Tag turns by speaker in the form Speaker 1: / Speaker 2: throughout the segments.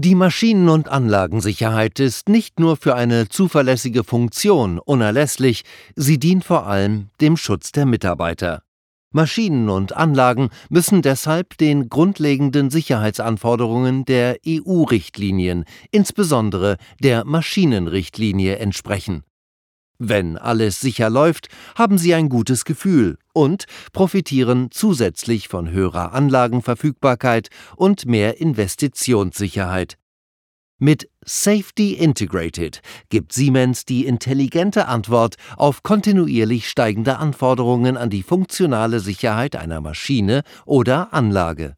Speaker 1: Die Maschinen- und Anlagensicherheit ist nicht nur für eine zuverlässige Funktion unerlässlich, sie dient vor allem dem Schutz der Mitarbeiter. Maschinen und Anlagen müssen deshalb den grundlegenden Sicherheitsanforderungen der EU-Richtlinien, insbesondere der Maschinenrichtlinie, entsprechen. Wenn alles sicher läuft, haben Sie ein gutes Gefühl und profitieren zusätzlich von höherer Anlagenverfügbarkeit und mehr Investitionssicherheit. Mit Safety Integrated gibt Siemens die intelligente Antwort auf kontinuierlich steigende Anforderungen an die funktionale Sicherheit einer Maschine oder Anlage.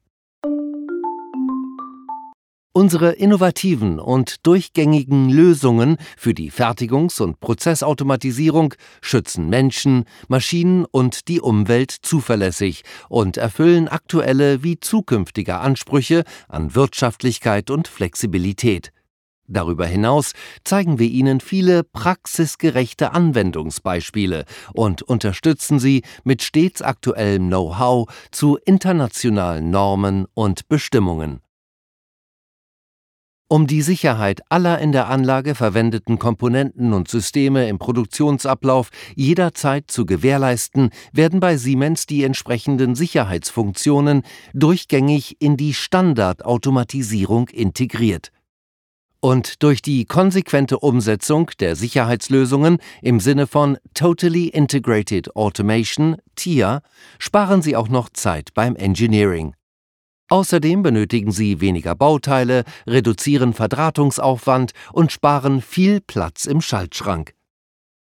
Speaker 1: Unsere innovativen und durchgängigen Lösungen für die Fertigungs- und Prozessautomatisierung schützen Menschen, Maschinen und die Umwelt zuverlässig und erfüllen aktuelle wie zukünftige Ansprüche an Wirtschaftlichkeit und Flexibilität. Darüber hinaus zeigen wir Ihnen viele praxisgerechte Anwendungsbeispiele und unterstützen Sie mit stets aktuellem Know-how zu internationalen Normen und Bestimmungen. Um die Sicherheit aller in der Anlage verwendeten Komponenten und Systeme im Produktionsablauf jederzeit zu gewährleisten, werden bei Siemens die entsprechenden Sicherheitsfunktionen durchgängig in die Standardautomatisierung integriert. Und durch die konsequente Umsetzung der Sicherheitslösungen im Sinne von Totally Integrated Automation TIA sparen Sie auch noch Zeit beim Engineering. Außerdem benötigen Sie weniger Bauteile, reduzieren Verdrahtungsaufwand und sparen viel Platz im Schaltschrank.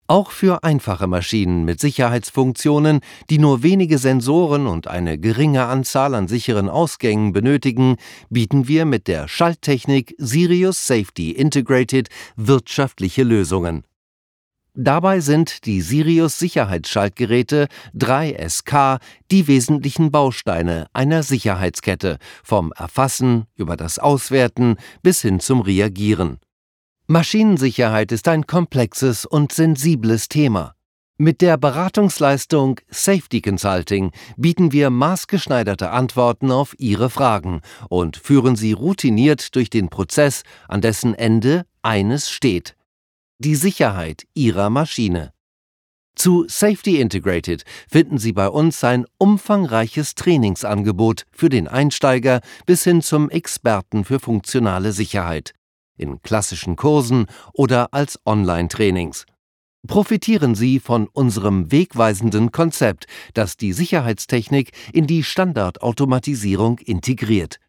Speaker 1: Auch für einfache Maschinen mit Sicherheitsfunktionen, die nur wenige Sensoren und eine geringe Anzahl an sicheren Ausgängen benötigen, bieten wir mit der Schalttechnik Sirius Safety Integrated wirtschaftliche Lösungen. Dabei sind die Sirius Sicherheitsschaltgeräte 3SK die wesentlichen Bausteine einer Sicherheitskette, vom Erfassen über das Auswerten bis hin zum Reagieren. Maschinensicherheit ist ein komplexes und sensibles Thema. Mit der Beratungsleistung Safety Consulting bieten wir maßgeschneiderte Antworten auf Ihre Fragen und führen Sie routiniert durch den Prozess, an dessen Ende eines steht die Sicherheit Ihrer Maschine. Zu Safety Integrated finden Sie bei uns ein umfangreiches Trainingsangebot für den Einsteiger bis hin zum Experten für funktionale Sicherheit, in klassischen Kursen oder als Online-Trainings. Profitieren Sie von unserem wegweisenden Konzept, das die Sicherheitstechnik in die Standardautomatisierung integriert.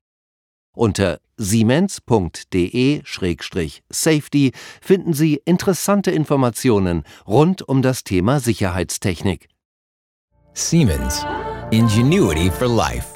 Speaker 1: Unter siemens.de-safety finden Sie interessante Informationen rund um das Thema Sicherheitstechnik.
Speaker 2: Siemens. Ingenuity for Life.